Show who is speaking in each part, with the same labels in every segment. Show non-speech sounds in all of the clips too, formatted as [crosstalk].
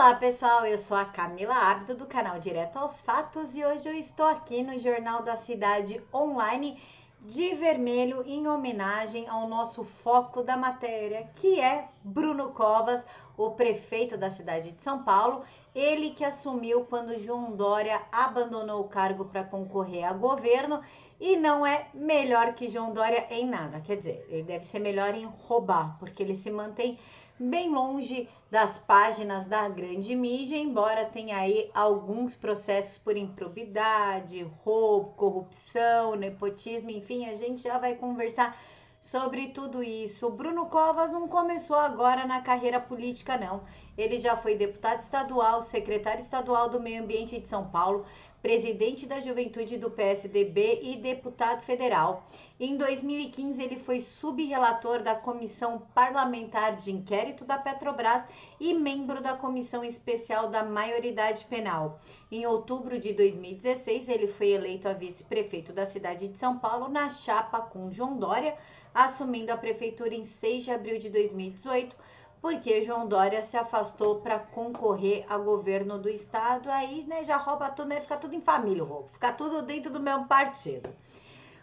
Speaker 1: Olá pessoal, eu sou a Camila Abdo do canal Direto aos Fatos e hoje eu estou aqui no Jornal da Cidade Online de vermelho em homenagem ao nosso foco da matéria, que é Bruno Covas, o prefeito da cidade de São Paulo, ele que assumiu quando João Dória abandonou o cargo para concorrer a governo e não é melhor que João Dória em nada. Quer dizer, ele deve ser melhor em roubar, porque ele se mantém bem longe das páginas da grande mídia, embora tenha aí alguns processos por improbidade, roubo, corrupção, nepotismo, enfim, a gente já vai conversar sobre tudo isso. O Bruno Covas não começou agora na carreira política, não. Ele já foi deputado estadual, secretário estadual do Meio Ambiente de São Paulo, presidente da Juventude do PSDB e deputado federal. Em 2015, ele foi subrelator da Comissão Parlamentar de Inquérito da Petrobras e membro da Comissão Especial da Maioridade Penal. Em outubro de 2016, ele foi eleito a vice-prefeito da cidade de São Paulo na chapa com João Dória, assumindo a prefeitura em 6 de abril de 2018 porque João Dória se afastou para concorrer a governo do estado, aí né, já rouba tudo, né? Fica tudo em família roubo, fica tudo dentro do mesmo partido.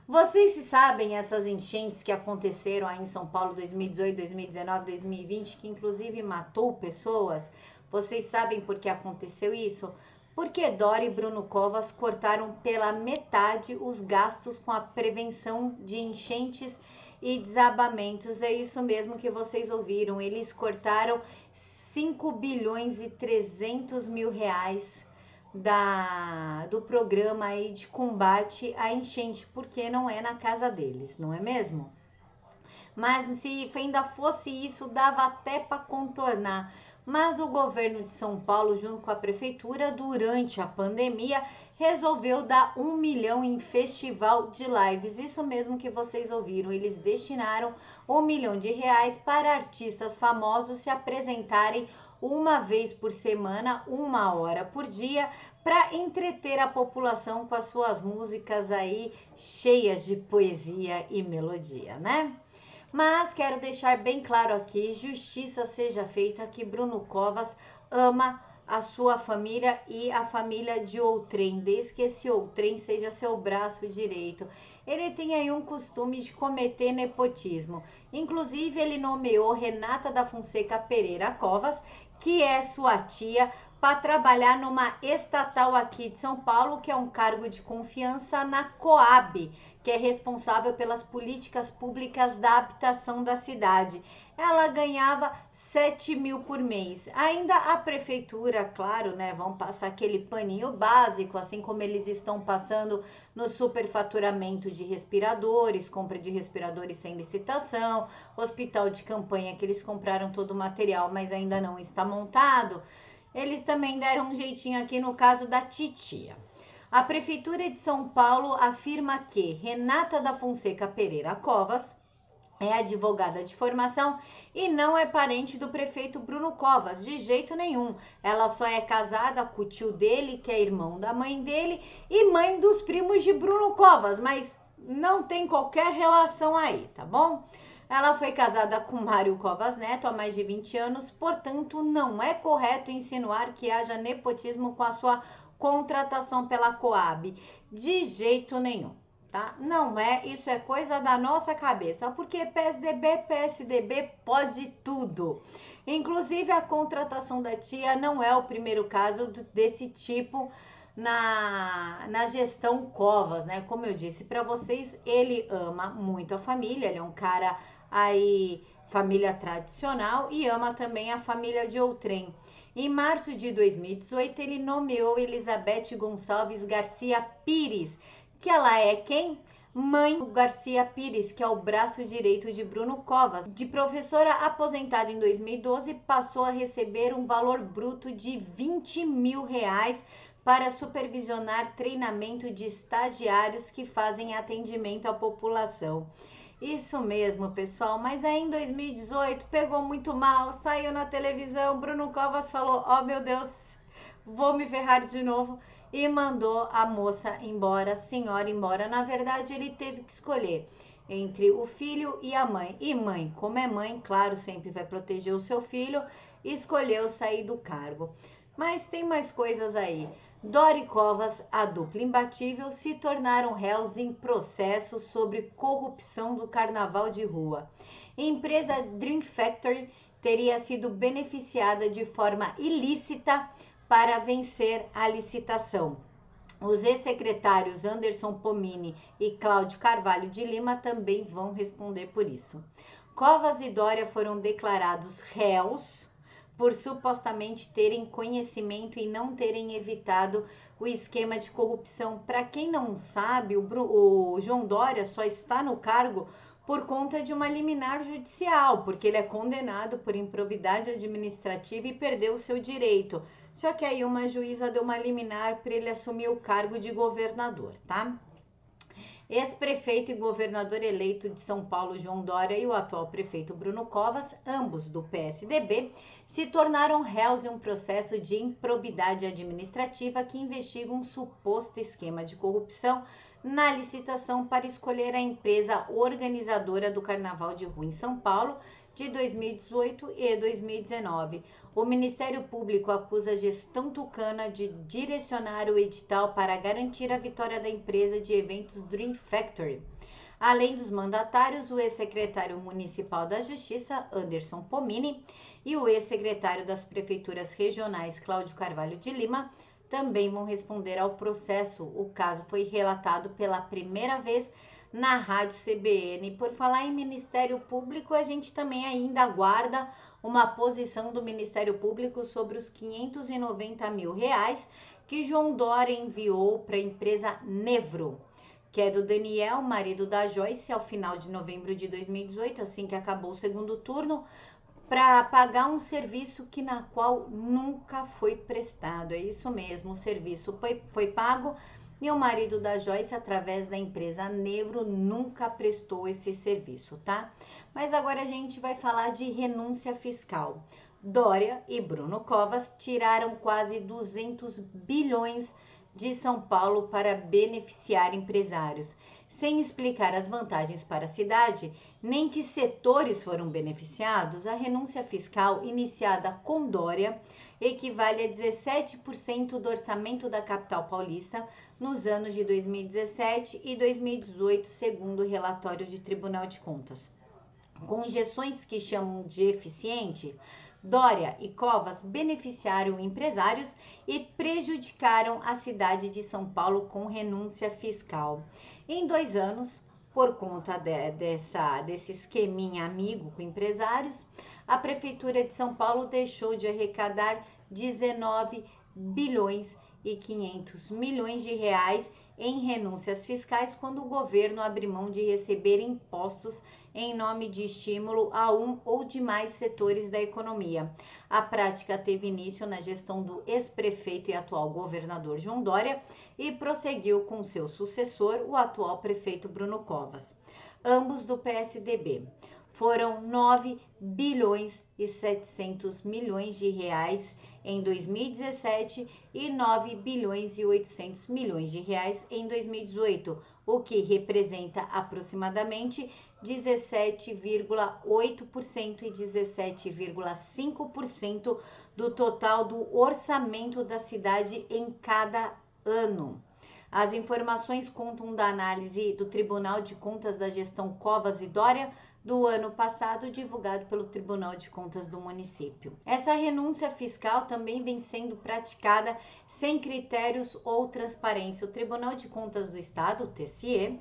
Speaker 1: Vocês se sabem essas enchentes que aconteceram aí em São Paulo 2018, 2019, 2020, que inclusive matou pessoas? Vocês sabem por que aconteceu isso? Porque Dória e Bruno Covas cortaram pela metade os gastos com a prevenção de enchentes e desabamentos. É isso mesmo que vocês ouviram. Eles cortaram 5 bilhões e 300 mil reais da, do programa aí de combate à enchente, porque não é na casa deles, não é mesmo? Mas se ainda fosse isso, dava até para contornar. Mas o governo de São Paulo, junto com a prefeitura, durante a pandemia, resolveu dar um milhão em festival de lives. Isso mesmo que vocês ouviram. Eles destinaram um milhão de reais para artistas famosos se apresentarem uma vez por semana, uma hora por dia, para entreter a população com as suas músicas aí cheias de poesia e melodia, né? Mas quero deixar bem claro aqui, justiça seja feita que Bruno Covas ama a sua família e a família de outrem, desde que esse outrem seja seu braço direito. Ele tem aí um costume de cometer nepotismo. Inclusive, ele nomeou Renata da Fonseca Pereira Covas, que é sua tia, para trabalhar numa estatal aqui de São Paulo, que é um cargo de confiança na Coab, que é responsável pelas políticas públicas da habitação da cidade. Ela ganhava 7 mil por mês. Ainda a prefeitura, claro, né, vão passar aquele paninho básico, assim como eles estão passando no superfaturamento de respiradores, compra de respiradores sem licitação, hospital de campanha que eles compraram todo o material, mas ainda não está montado eles também deram um jeitinho aqui no caso da titia. A Prefeitura de São Paulo afirma que Renata da Fonseca Pereira Covas é advogada de formação e não é parente do prefeito Bruno Covas, de jeito nenhum. Ela só é casada com o tio dele, que é irmão da mãe dele, e mãe dos primos de Bruno Covas, mas não tem qualquer relação aí, tá bom? Ela foi casada com Mário Covas Neto há mais de 20 anos, portanto, não é correto insinuar que haja nepotismo com a sua contratação pela Coab. De jeito nenhum, tá? Não é, isso é coisa da nossa cabeça, porque PSDB, PSDB pode tudo. Inclusive, a contratação da tia não é o primeiro caso desse tipo na, na gestão Covas, né? Como eu disse para vocês, ele ama muito a família, ele é um cara aí família tradicional e ama também a família de outrem. Em março de 2018, ele nomeou Elizabeth Gonçalves Garcia Pires, que ela é quem? Mãe Garcia Pires, que é o braço direito de Bruno Covas. De professora aposentada em 2012, passou a receber um valor bruto de 20 mil reais para supervisionar treinamento de estagiários que fazem atendimento à população. Isso mesmo, pessoal. Mas aí em 2018 pegou muito mal, saiu na televisão. Bruno Covas falou: Ó oh, meu Deus, vou me ferrar de novo. E mandou a moça embora, a senhora embora. Na verdade, ele teve que escolher entre o filho e a mãe. E mãe, como é mãe, claro, sempre vai proteger o seu filho. escolheu sair do cargo. Mas tem mais coisas aí. Dori Covas, a dupla imbatível, se tornaram réus em processo sobre corrupção do carnaval de rua. A empresa Drink Factory teria sido beneficiada de forma ilícita para vencer a licitação. Os ex-secretários Anderson Pomini e Cláudio Carvalho de Lima também vão responder por isso. Covas e Dória foram declarados réus por supostamente terem conhecimento e não terem evitado o esquema de corrupção. Para quem não sabe, o, o, João Dória só está no cargo por conta de uma liminar judicial, porque ele é condenado por improbidade administrativa e perdeu o seu direito. Só que aí uma juíza deu uma liminar para ele assumir o cargo de governador, tá? Ex-prefeito e governador eleito de São Paulo, João Dória, e o atual prefeito Bruno Covas, ambos do PSDB, se tornaram réus em um processo de improbidade administrativa que investiga um suposto esquema de corrupção na licitação para escolher a empresa organizadora do Carnaval de Rua em São Paulo de 2018 e 2019. O Ministério Público acusa a gestão tucana de direcionar o edital para garantir a vitória da empresa de eventos Dream Factory. Além dos mandatários, o ex-secretário municipal da Justiça, Anderson Pomini, e o ex-secretário das prefeituras regionais, Cláudio Carvalho de Lima, também vão responder ao processo. O caso foi relatado pela primeira vez na Rádio CBN. Por falar em Ministério Público, a gente também ainda aguarda uma posição do Ministério Público sobre os 590 mil reais que João Dória enviou para a empresa Nevro, que é do Daniel, marido da Joyce, ao final de novembro de 2018, assim que acabou o segundo turno, para pagar um serviço que na qual nunca foi prestado. É isso mesmo, o serviço foi, foi pago e o marido da Joyce, através da empresa Nevro, nunca prestou esse serviço, tá? Mas agora a gente vai falar de renúncia fiscal. Dória e Bruno Covas tiraram quase 200 bilhões de São Paulo para beneficiar empresários, sem explicar as vantagens para a cidade, nem que setores foram beneficiados. A renúncia fiscal iniciada com Dória equivale a 17% do orçamento da capital paulista nos anos de 2017 e 2018, segundo o relatório de Tribunal de Contas com injeções que chamam de eficiente, Dória e Covas beneficiaram empresários e prejudicaram a cidade de São Paulo com renúncia fiscal. Em dois anos, por conta de, dessa, desse esqueminha amigo com empresários, a Prefeitura de São Paulo deixou de arrecadar 19 bilhões e 500 milhões de reais em renúncias fiscais quando o governo abre mão de receber impostos em nome de estímulo a um ou de mais setores da economia. A prática teve início na gestão do ex-prefeito e atual governador João Dória e prosseguiu com seu sucessor, o atual prefeito Bruno Covas, ambos do PSDB. Foram 9 bilhões e 700 milhões de reais em 2017 e 9 bilhões e 800 milhões de reais em 2018, o que representa aproximadamente 17,8% e 17,5% do total do orçamento da cidade em cada ano. As informações contam da análise do Tribunal de Contas da Gestão Covas e Dória do ano passado, divulgado pelo Tribunal de Contas do município. Essa renúncia fiscal também vem sendo praticada sem critérios ou transparência. O Tribunal de Contas do Estado, TCE,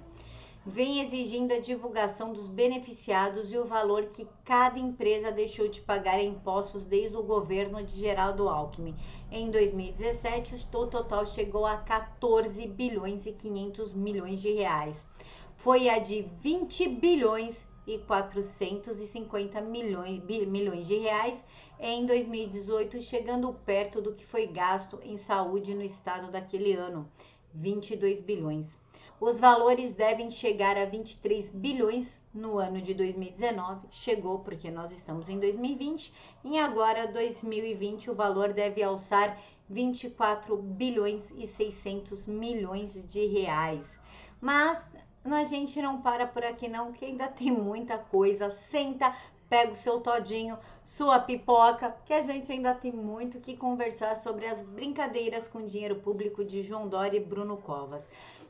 Speaker 1: vem exigindo a divulgação dos beneficiados e o valor que cada empresa deixou de pagar em impostos desde o governo de Geraldo Alckmin. Em 2017, o total chegou a 14 bilhões e 500 milhões de reais. Foi a de 20 bilhões e 450 milhões, milhões de reais em 2018, chegando perto do que foi gasto em saúde no estado daquele ano, 22 bilhões. Os valores devem chegar a 23 bilhões no ano de 2019. Chegou porque nós estamos em 2020 e agora 2020 o valor deve alçar 24 bilhões e 600 milhões de reais. Mas a gente não para por aqui não, que ainda tem muita coisa. Senta, pega o seu todinho, sua pipoca, que a gente ainda tem muito que conversar sobre as brincadeiras com dinheiro público de João Dória e Bruno Covas.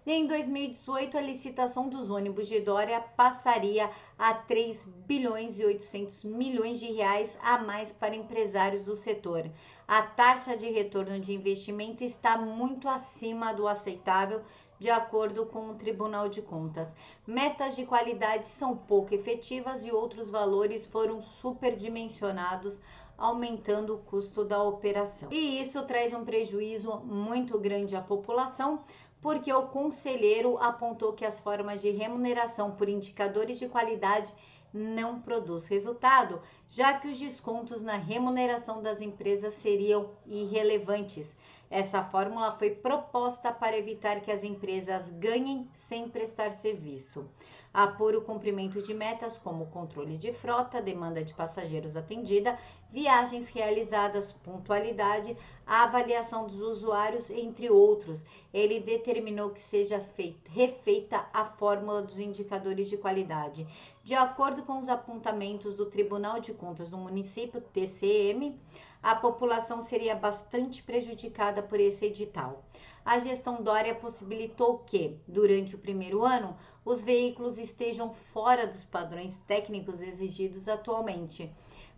Speaker 1: Em 2018, a licitação dos ônibus de Dória passaria a 3 bilhões e 800 milhões de reais a mais para empresários do setor. A taxa de retorno de investimento está muito acima do aceitável, de acordo com o Tribunal de Contas. Metas de qualidade são pouco efetivas e outros valores foram superdimensionados aumentando o custo da operação. E isso traz um prejuízo muito grande à população, porque o conselheiro apontou que as formas de remuneração por indicadores de qualidade não produz resultado, já que os descontos na remuneração das empresas seriam irrelevantes. Essa fórmula foi proposta para evitar que as empresas ganhem sem prestar serviço apura o cumprimento de metas como controle de frota, demanda de passageiros atendida, viagens realizadas, pontualidade, avaliação dos usuários, entre outros. Ele determinou que seja feita, refeita a fórmula dos indicadores de qualidade. De acordo com os apontamentos do Tribunal de Contas do município, TCM, a população seria bastante prejudicada por esse edital a gestão Dória possibilitou que, durante o primeiro ano, os veículos estejam fora dos padrões técnicos exigidos atualmente.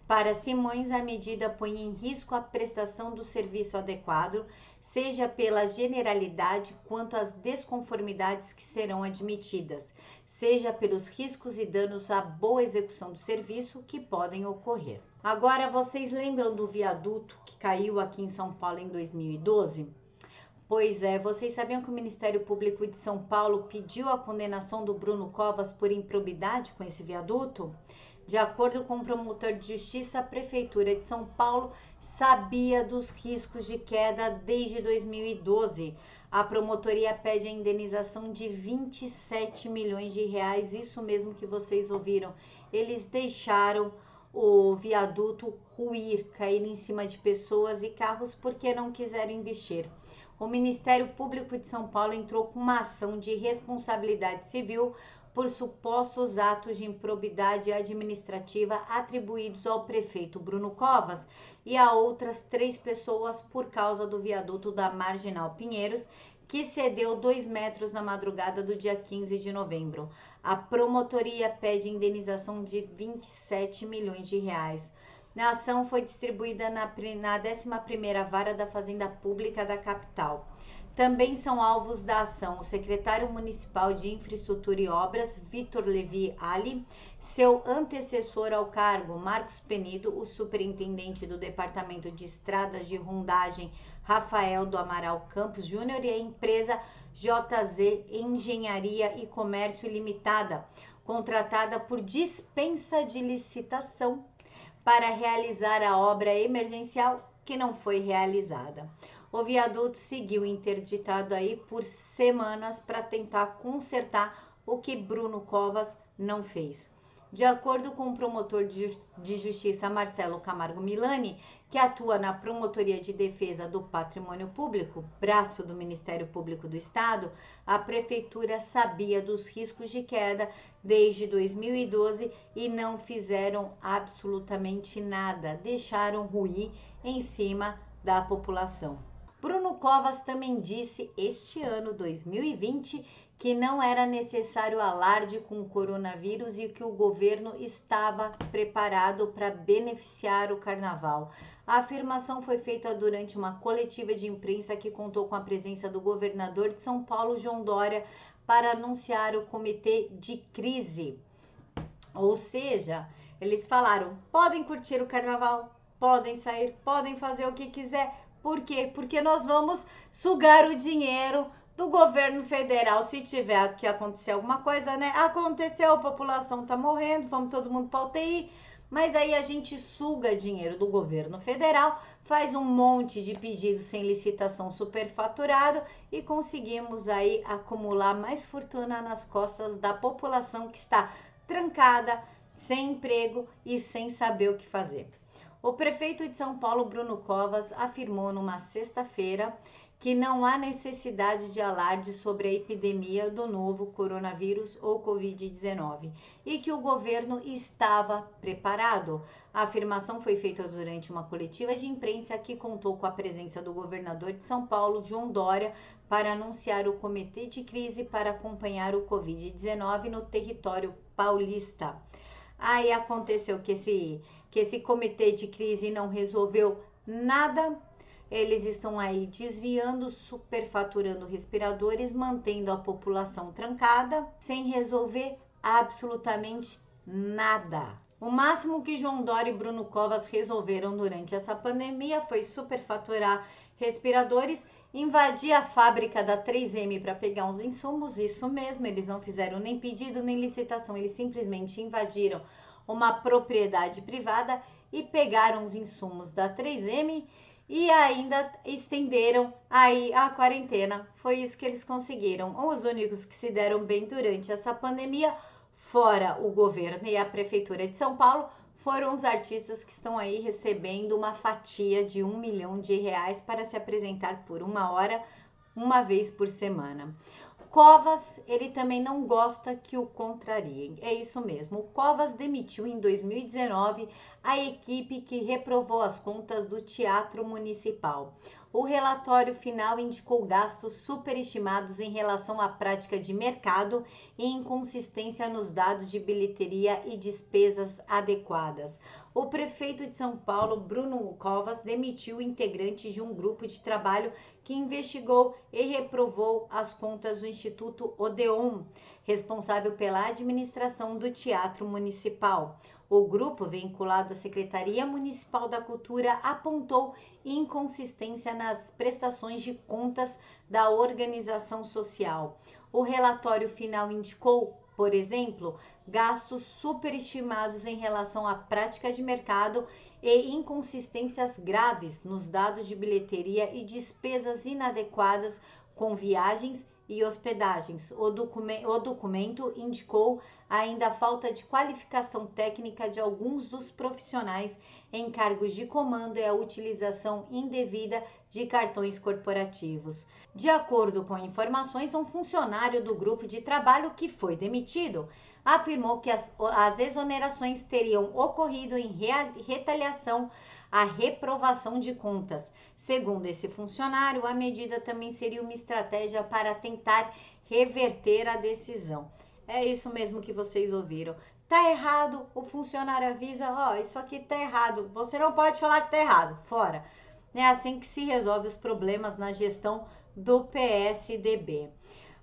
Speaker 1: Para Simões, a medida põe em risco a prestação do serviço adequado, seja pela generalidade quanto às desconformidades que serão admitidas, seja pelos riscos e danos à boa execução do serviço que podem ocorrer. Agora, vocês lembram do viaduto que caiu aqui em São Paulo em 2012? Pois é, vocês sabiam que o Ministério Público de São Paulo pediu a condenação do Bruno Covas por improbidade com esse viaduto? De acordo com o promotor de justiça, a Prefeitura de São Paulo sabia dos riscos de queda desde 2012. A promotoria pede a indenização de 27 milhões de reais, isso mesmo que vocês ouviram. Eles deixaram o viaduto ruir, cair em cima de pessoas e carros porque não quiseram investir o Ministério Público de São Paulo entrou com uma ação de responsabilidade civil por supostos atos de improbidade administrativa atribuídos ao prefeito Bruno Covas e a outras três pessoas por causa do viaduto da Marginal Pinheiros, que cedeu dois metros na madrugada do dia 15 de novembro. A promotoria pede indenização de 27 milhões de reais. A ação foi distribuída na, na 11ª Vara da Fazenda Pública da capital. Também são alvos da ação o secretário municipal de Infraestrutura e Obras, Vitor Levi Ali, seu antecessor ao cargo, Marcos Penido, o superintendente do Departamento de Estradas de Rondagem, Rafael do Amaral Campos Júnior, e a empresa JZ Engenharia e Comércio Limitada, contratada por dispensa de licitação para realizar a obra emergencial que não foi realizada. O viaduto seguiu interditado aí por semanas para tentar consertar o que Bruno Covas não fez. De acordo com o promotor de justiça Marcelo Camargo Milani, que atua na Promotoria de Defesa do Patrimônio Público, braço do Ministério Público do Estado, a prefeitura sabia dos riscos de queda desde 2012 e não fizeram absolutamente nada, deixaram ruir em cima da população. Bruno Covas também disse este ano 2020 que não era necessário alarde com o coronavírus e que o governo estava preparado para beneficiar o carnaval. A afirmação foi feita durante uma coletiva de imprensa que contou com a presença do governador de São Paulo, João Dória, para anunciar o comitê de crise. Ou seja, eles falaram: podem curtir o carnaval, podem sair, podem fazer o que quiser. Por quê? Porque nós vamos sugar o dinheiro do governo federal, se tiver que acontecer alguma coisa, né? Aconteceu, a população tá morrendo, vamos todo mundo para UTI. Mas aí a gente suga dinheiro do governo federal, faz um monte de pedidos sem licitação superfaturado e conseguimos aí acumular mais fortuna nas costas da população que está trancada, sem emprego e sem saber o que fazer. O prefeito de São Paulo, Bruno Covas, afirmou numa sexta-feira que não há necessidade de alarde sobre a epidemia do novo coronavírus ou Covid-19 e que o governo estava preparado. A afirmação foi feita durante uma coletiva de imprensa que contou com a presença do governador de São Paulo, João Dória, para anunciar o comitê de crise para acompanhar o Covid-19 no território paulista. Aí aconteceu que esse, que esse comitê de crise não resolveu nada eles estão aí desviando, superfaturando respiradores, mantendo a população trancada, sem resolver absolutamente nada. O máximo que João Dória e Bruno Covas resolveram durante essa pandemia foi superfaturar respiradores, invadir a fábrica da 3M para pegar uns insumos, isso mesmo, eles não fizeram nem pedido nem licitação, eles simplesmente invadiram uma propriedade privada e pegaram os insumos da 3M e ainda estenderam aí a quarentena. Foi isso que eles conseguiram. Os únicos que se deram bem durante essa pandemia, fora o governo e a prefeitura de São Paulo, foram os artistas que estão aí recebendo uma fatia de um milhão de reais para se apresentar por uma hora, uma vez por semana. Covas, ele também não gosta que o contrariem. É isso mesmo. O Covas demitiu em 2019 a equipe que reprovou as contas do Teatro Municipal. O relatório final indicou gastos superestimados em relação à prática de mercado e inconsistência nos dados de bilheteria e despesas adequadas. O prefeito de São Paulo, Bruno Covas, demitiu integrantes de um grupo de trabalho que investigou e reprovou as contas do Instituto Odeon, responsável pela administração do Teatro Municipal. O grupo, vinculado à Secretaria Municipal da Cultura, apontou inconsistência nas prestações de contas da organização social. O relatório final indicou, por exemplo, gastos superestimados em relação à prática de mercado e inconsistências graves nos dados de bilheteria e despesas inadequadas com viagens e hospedagens. O, document, o documento indicou ainda a falta de qualificação técnica de alguns dos profissionais em cargos de comando e a utilização indevida de cartões corporativos. De acordo com informações, um funcionário do grupo de trabalho que foi demitido afirmou que as, as exonerações teriam ocorrido em retaliação à reprovação de contas. Segundo esse funcionário, a medida também seria uma estratégia para tentar reverter a decisão. É isso mesmo que vocês ouviram. Tá errado, o funcionário avisa, ó, oh, isso aqui tá errado. Você não pode falar que tá errado, fora. É assim que se resolve os problemas na gestão do PSDB.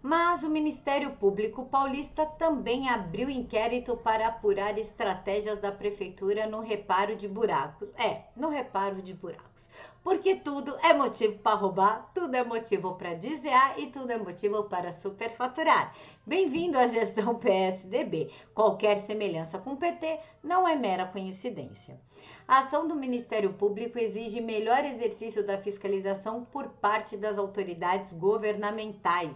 Speaker 1: Mas o Ministério Público Paulista também abriu inquérito para apurar estratégias da prefeitura no reparo de buracos. É, no reparo de buracos. Porque tudo é motivo para roubar, tudo é motivo para desviar e tudo é motivo para superfaturar. Bem-vindo à gestão [laughs] PSDB. Qualquer semelhança com o PT não é mera coincidência. A ação do Ministério Público exige melhor exercício da fiscalização por parte das autoridades governamentais.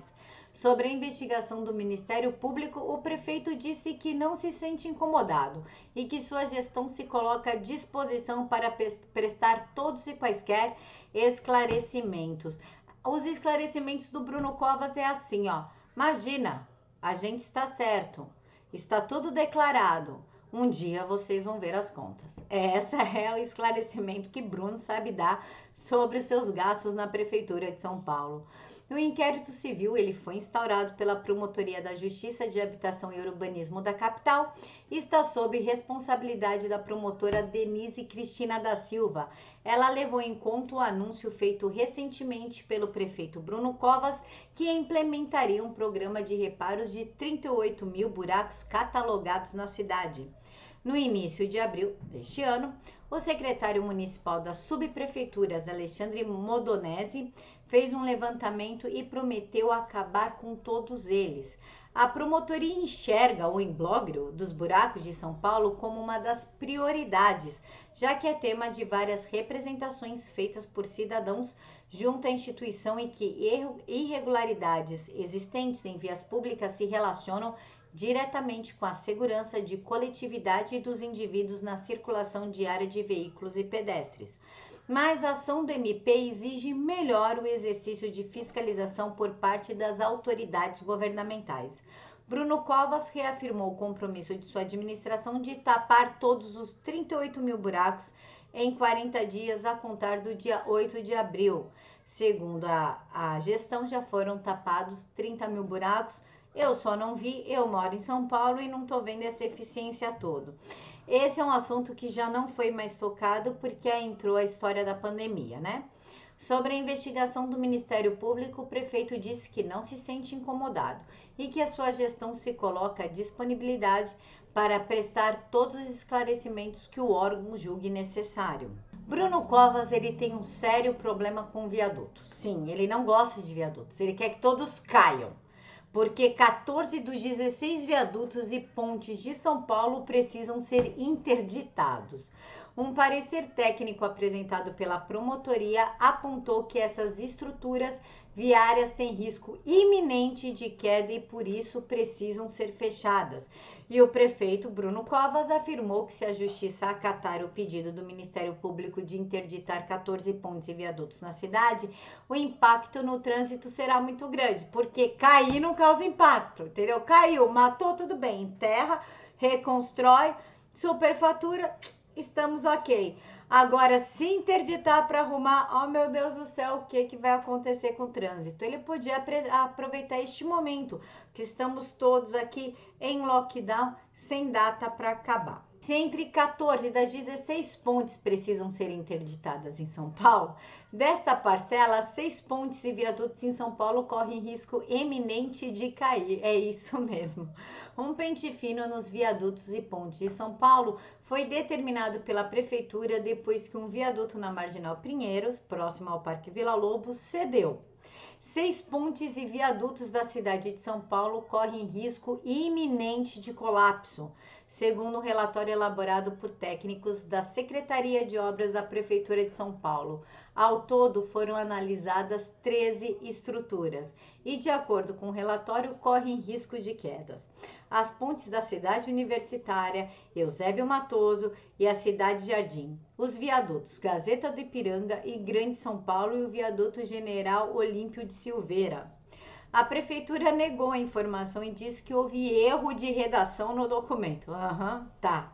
Speaker 1: Sobre a investigação do Ministério Público, o prefeito disse que não se sente incomodado e que sua gestão se coloca à disposição para prestar todos e quaisquer esclarecimentos. Os esclarecimentos do Bruno Covas é assim, ó. Imagina, a gente está certo, está tudo declarado. Um dia vocês vão ver as contas. Esse [laughs] é o esclarecimento que Bruno sabe dar sobre os seus gastos na prefeitura de São Paulo. O inquérito civil ele foi instaurado pela Promotoria da Justiça de Habitação e Urbanismo da capital e está sob responsabilidade da promotora Denise Cristina da Silva. Ela levou em conta o anúncio feito recentemente pelo prefeito Bruno Covas, que implementaria um programa de reparos de 38 mil buracos catalogados na cidade. No início de abril deste ano, o secretário municipal das subprefeituras, Alexandre Modonese, fez um levantamento e prometeu acabar com todos eles. A promotoria enxerga o imbróglio dos buracos de São Paulo como uma das prioridades, já que é tema de várias representações feitas por cidadãos junto à instituição e que irregularidades existentes em vias públicas se relacionam diretamente com a segurança de coletividade dos indivíduos na circulação diária de veículos e pedestres. Mas a ação do MP exige melhor o exercício de fiscalização por parte das autoridades governamentais. Bruno Covas reafirmou o compromisso de sua administração de tapar todos os 38 mil buracos em 40 dias a contar do dia 8 de abril. Segundo a, a gestão, já foram tapados 30 mil buracos. Eu só não vi, eu moro em São Paulo e não estou vendo essa eficiência toda. Esse é um assunto que já não foi mais tocado porque entrou a história da pandemia, né? Sobre a investigação do Ministério Público, o prefeito disse que não se sente incomodado e que a sua gestão se coloca à disponibilidade para prestar todos os esclarecimentos que o órgão julgue necessário. Bruno Covas, ele tem um sério problema com viadutos. Sim, ele não gosta de viadutos, ele quer que todos caiam. Porque 14 dos 16 viadutos e pontes de São Paulo precisam ser interditados. Um parecer técnico apresentado pela promotoria apontou que essas estruturas viárias têm risco iminente de queda e por isso precisam ser fechadas. E o prefeito Bruno Covas afirmou que se a justiça acatar o pedido do Ministério Público de interditar 14 pontes e viadutos na cidade, o impacto no trânsito será muito grande, porque cair não causa impacto, entendeu? Caiu, matou, tudo bem, enterra, reconstrói, superfatura, estamos ok. Agora, se interditar para arrumar, oh meu Deus do céu, o que, que vai acontecer com o trânsito? Ele podia aproveitar este momento, que estamos todos aqui em lockdown, sem data para acabar. Se entre 14 das 16 pontes precisam ser interditadas em São Paulo, desta parcela, seis pontes e viadutos em São Paulo correm risco eminente de cair. É isso mesmo. Um pente fino nos viadutos e pontes de São Paulo foi determinado pela prefeitura depois que um viaduto na Marginal Pinheiros, próximo ao Parque Vila Lobos, cedeu. Seis pontes e viadutos da cidade de São Paulo correm risco iminente de colapso segundo um relatório elaborado por técnicos da Secretaria de Obras da Prefeitura de São Paulo. Ao todo, foram analisadas 13 estruturas e, de acordo com o relatório, correm risco de quedas. As pontes da cidade universitária, Eusébio Matoso e a cidade Jardim, os viadutos Gazeta do Ipiranga e Grande São Paulo e o viaduto General Olímpio de Silveira. A prefeitura negou a informação e disse que houve erro de redação no documento. Aham, uhum, tá.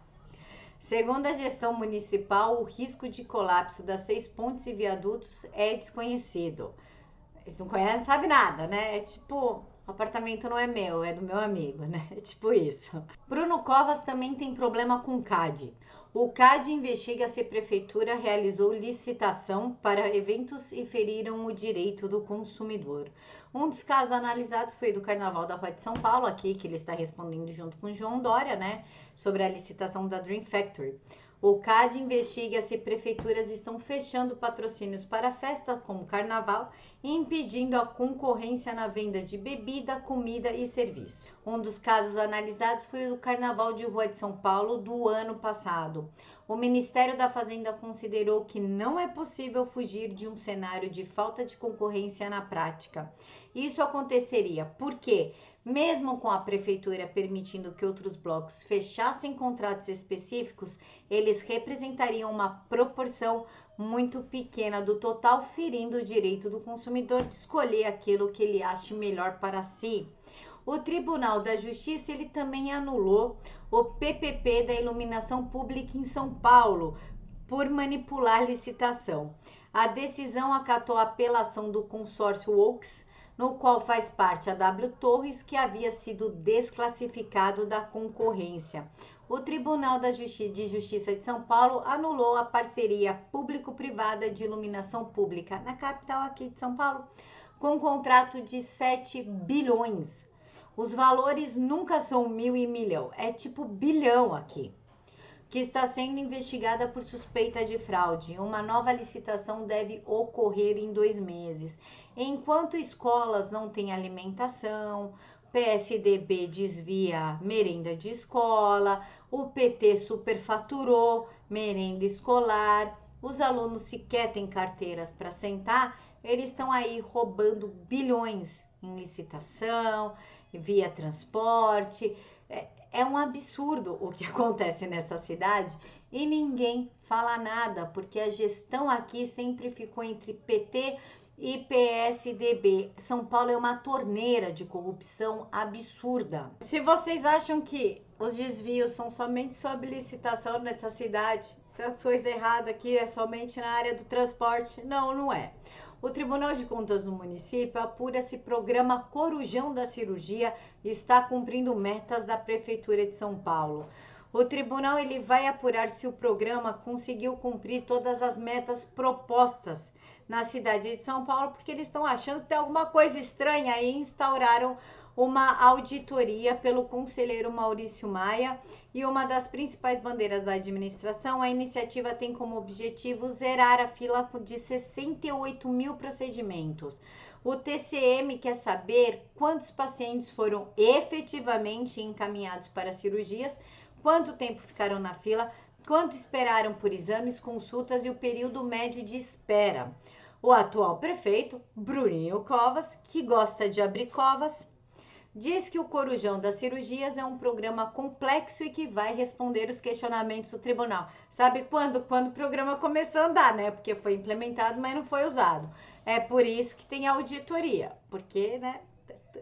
Speaker 1: Segundo a gestão municipal, o risco de colapso das seis pontes e viadutos é desconhecido. Eles não conhecem, não sabe nada, né? É tipo, o apartamento não é meu, é do meu amigo, né? [laughs] É tipo isso. Bruno Covas também tem problema com CAD. O CAD investiga se a prefeitura realizou licitação para eventos e feriram o direito do consumidor. Um dos casos analisados foi do Carnaval da Rua de São Paulo, aqui, que ele está respondendo junto com o João Dória, né, sobre a licitação da Dream Factory. O CAD investiga se prefeituras estão fechando patrocínios para festa como carnaval e impedindo a concorrência na venda de bebida, comida e serviço. Um dos casos analisados foi o do Carnaval de Rua de São Paulo do ano passado. O Ministério da Fazenda considerou que não é possível fugir de um cenário de falta de concorrência na prática isso aconteceria porque, mesmo com a prefeitura permitindo que outros blocos fechassem contratos específicos, eles representariam uma proporção muito pequena do total, ferindo o direito do consumidor de escolher aquilo que ele ache melhor para si. O Tribunal da Justiça ele também anulou o PPP da iluminação pública em São Paulo por manipular licitação. A decisão acatou a apelação do consórcio Oaks no qual faz parte a W Torres, que havia sido desclassificado da concorrência. O Tribunal de Justiça de São Paulo anulou a parceria público-privada de iluminação pública na capital aqui de São Paulo, com um contrato de 7 bilhões. Os valores nunca são mil e milhão, é tipo bilhão aqui que está sendo investigada por suspeita de fraude. Uma nova licitação deve ocorrer em dois meses. Enquanto escolas não têm alimentação, PSDB desvia merenda de escola, o PT superfaturou merenda escolar, os alunos sequer têm carteiras para sentar, eles estão aí roubando bilhões em licitação, via transporte. É, é um absurdo o que [laughs] acontece nessa cidade e ninguém fala nada, porque a gestão aqui sempre ficou entre PT e PSDB. São Paulo é uma torneira de corrupção absurda. Se vocês acham que os desvios são somente sob licitação nessa cidade, se a coisa errada aqui é somente na área do transporte, não, não é. O Tribunal de Contas do município apura se programa Corujão da Cirurgia está cumprindo metas da Prefeitura de São Paulo. O tribunal ele vai apurar se o programa conseguiu cumprir todas as metas propostas na cidade de São Paulo, porque eles estão achando que tem alguma coisa estranha e instauraram uma auditoria pelo conselheiro Maurício Maia e uma das principais bandeiras da administração, a iniciativa tem como objetivo zerar a fila de 68 mil procedimentos. O TCM quer saber quantos pacientes foram efetivamente encaminhados para cirurgias quanto tempo ficaram na fila, quanto esperaram por exames, consultas e o período médio de espera. O atual prefeito, Bruninho Covas, que gosta de abrir covas, diz que o Corujão das Cirurgias é um programa complexo e que vai responder os questionamentos do tribunal. Sabe quando? Quando o programa começou a andar, né? Porque foi implementado, mas não foi usado. É por isso que tem auditoria, porque, né?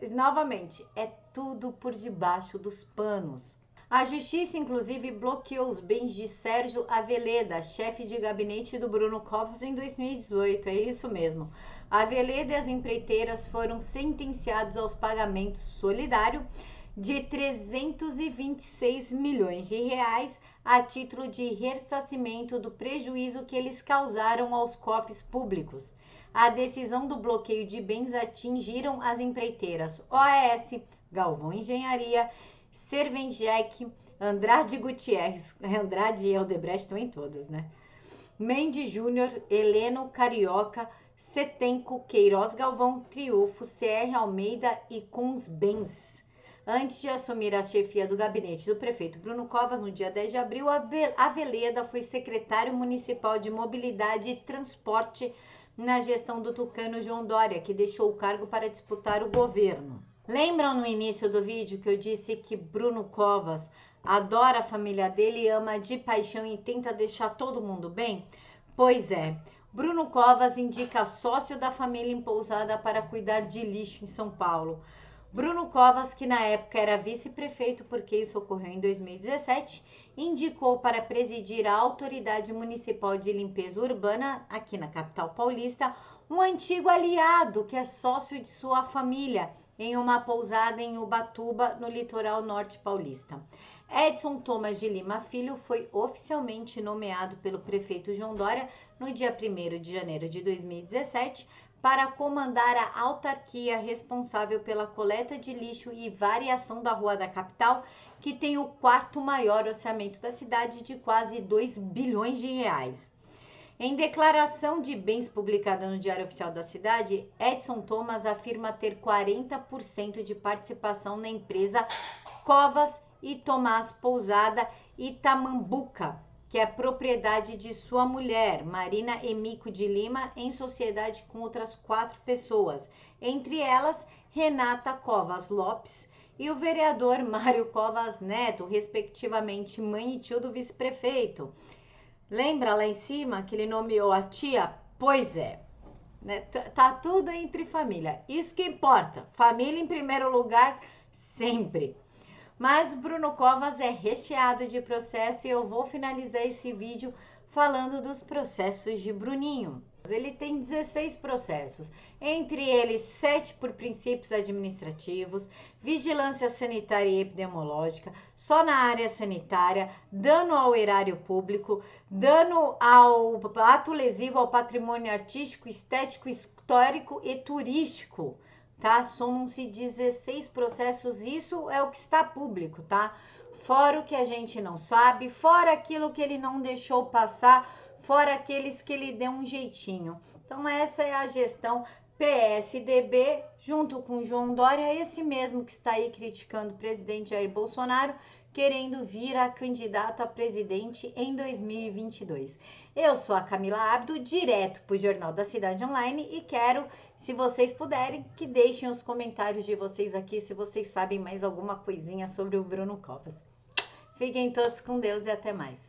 Speaker 1: Novamente, é tudo por debaixo dos panos. A justiça, inclusive, bloqueou os bens de Sérgio Aveleda, chefe de gabinete do Bruno Covas, em 2018. É isso mesmo. Aveleda e as empreiteiras foram sentenciados aos pagamentos solidário de 326 milhões de reais a título de ressarcimento do prejuízo que eles causaram aos cofres públicos. A decisão do bloqueio de bens atingiram as empreiteiras OAS, Galvão Engenharia Servenjek, Andrade Gutierrez, [laughs] Andrade e Eldebrecht estão em todas, né? Mendes Júnior, Heleno Carioca, Setenco, Queiroz Galvão, Triunfo, CR Almeida e Bens. Antes de assumir a chefia do gabinete do prefeito Bruno Covas, no dia 10 de abril, a Veleda foi secretário municipal de Mobilidade e Transporte na gestão do tucano João Dória, que deixou o cargo para disputar o governo. Lembram no início do vídeo que eu disse que Bruno Covas adora a família dele, ama de paixão e tenta deixar todo mundo bem? Pois é, Bruno Covas indica sócio da família empousada para cuidar de lixo em São Paulo. Bruno Covas, que na época era vice-prefeito, porque isso ocorreu em 2017, indicou para presidir a Autoridade Municipal de Limpeza Urbana, aqui na capital paulista, um antigo aliado que é sócio de sua família em uma pousada em Ubatuba, no litoral norte paulista. Edson Thomas de Lima Filho foi oficialmente nomeado pelo prefeito João Dória no dia 1 de janeiro de 2017 para comandar a autarquia responsável pela coleta de lixo e variação da rua da capital, que tem o quarto maior orçamento da cidade de quase 2 bilhões de reais. Em declaração de bens publicada no Diário Oficial da Cidade, Edson Thomas afirma ter 40% de participação na empresa Covas e Tomás Pousada Itamambuca, que é propriedade de sua mulher, Marina Emico de Lima, em sociedade com outras quatro pessoas, entre elas Renata Covas Lopes e o vereador Mário Covas Neto, respectivamente mãe e tio do vice-prefeito. Lembra lá em cima que ele nomeou a tia? Pois é. Né? Tá tudo entre família. Isso que importa. Família em primeiro lugar, sempre. Mas Bruno Covas é recheado de processo e eu vou finalizar esse vídeo falando dos processos de Bruninho. Ele tem 16 processos, entre eles 7 por princípios administrativos, vigilância sanitária e epidemiológica, só na área sanitária, dano ao erário público, dano ao ato lesivo ao patrimônio artístico, estético, histórico e turístico, tá? Somam-se 16 processos, isso é o que está público, tá? Fora o que a gente não sabe, fora aquilo que ele não deixou passar fora aqueles que lhe deu um jeitinho. Então, essa é a gestão PSDB, junto com João Dória, esse mesmo que está aí criticando o presidente Jair Bolsonaro, querendo vir a candidato a presidente em 2022. Eu sou a Camila Abdo, direto para o Jornal da Cidade Online e quero, se vocês puderem, que deixem os comentários de vocês aqui se vocês sabem mais alguma coisinha sobre o Bruno Covas. Fiquem todos com Deus e até mais.